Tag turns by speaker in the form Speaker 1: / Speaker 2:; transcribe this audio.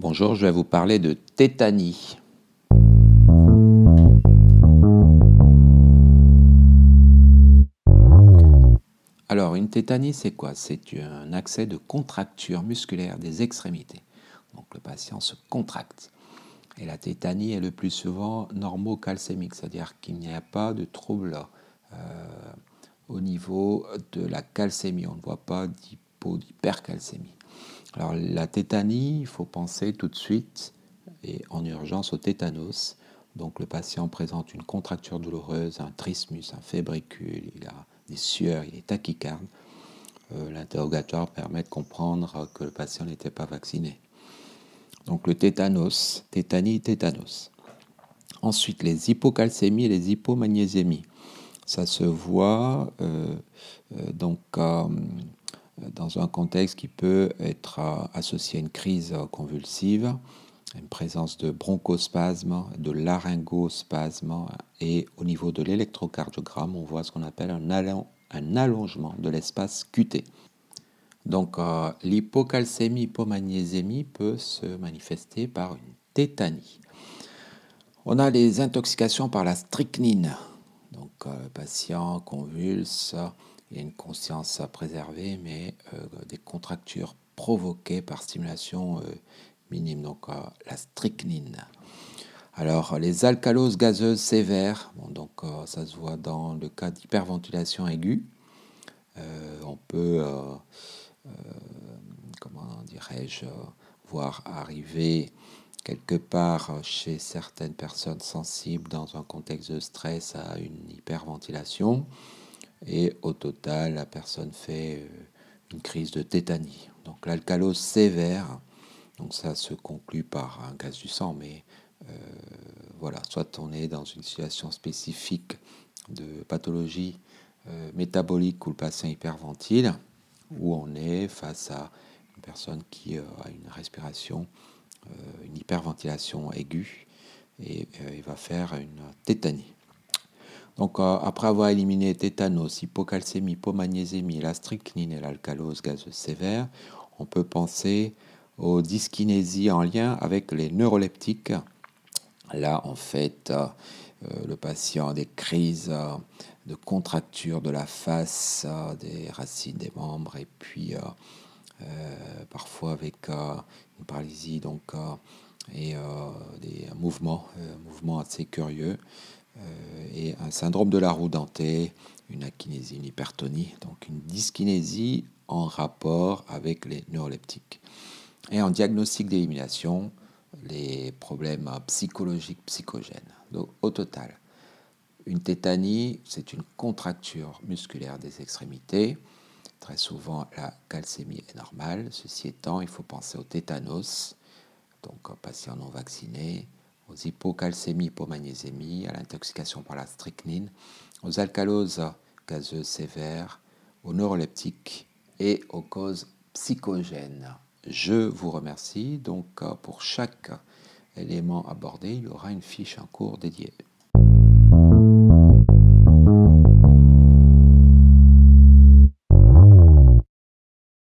Speaker 1: Bonjour, je vais vous parler de tétanie. Alors, une tétanie, c'est quoi? C'est un accès de contracture musculaire des extrémités. Donc, le patient se contracte. Et la tétanie est le plus souvent normocalcémique, c'est-à-dire qu'il n'y a pas de trouble euh, au niveau de la calcémie. On ne voit pas d'hypo, d'hypercalcémie. Alors la tétanie, il faut penser tout de suite et en urgence au tétanos. Donc le patient présente une contracture douloureuse, un trismus, un fébricule, il a des sueurs, il est tachycarde. Euh, l'interrogatoire permet de comprendre que le patient n'était pas vacciné. Donc le tétanos, tétanie, tétanos. Ensuite, les hypocalcémies et les hypomagnésémies. Ça se voit euh, euh, donc dans un contexte qui peut être euh, associé à une crise convulsive, une présence de bronchospasme, de laryngospasme, et au niveau de l'électrocardiogramme, on voit ce qu'on appelle un, allongement de l'espace QT. Donc euh, l'hypocalcémie, hypomagnésémie peut se manifester par une tétanie. On a les intoxications par la strychnine. Euh, patient convulse, il y a une conscience à préserver, mais euh, des contractures provoquées par stimulation euh, minime, donc euh, la strychnine. Alors, les alcaloses gazeuses sévères, donc ça se voit dans le cas d'hyperventilation aiguë. on peut, comment dirais-je, voir arriver quelque part chez certaines personnes sensibles dans un contexte de stress à une hyperventilation et au total, la personne fait euh, une crise de tétanie. Donc l'alcalose sévère, donc ça se conclut par un gaz du sang, mais euh, voilà, soit on est dans une situation spécifique de pathologie euh, métabolique où le patient hyperventile, ou on est face à une personne qui a une respiration, une hyperventilation aiguë, et il va faire une tétanie. Donc, euh, après avoir éliminé tétanos, hypocalcémie, hypomagnésémie, la strychnine et l'alcalose gazeuse sévère, on peut penser aux dyskinésies en lien avec les neuroleptiques. Là, en fait, euh, le patient a des crises euh, de contracture de la face, des racines des membres, et puis parfois avec une paralysie donc, et des mouvements, mouvements assez curieux. Euh, et un syndrome de la roue dentée, une akinésie, une hypertonie, donc une dyskinésie en rapport avec les neuroleptiques. Et en diagnostic d'élimination, les problèmes psychologiques psychogènes. Donc, au total, une tétanie, c'est une contracture musculaire des extrémités. Très souvent, la calcémie est normale. Ceci étant, il faut penser au tétanos, donc un patient non vacciné, aux hypocalcémies, hypomagnésémies, à l'intoxication par la strychnine, aux alcaloses gazeuses sévères, aux neuroleptiques et aux causes psychogènes. Je vous remercie. Donc, pour chaque élément abordé, il y aura une fiche en cours dédiée.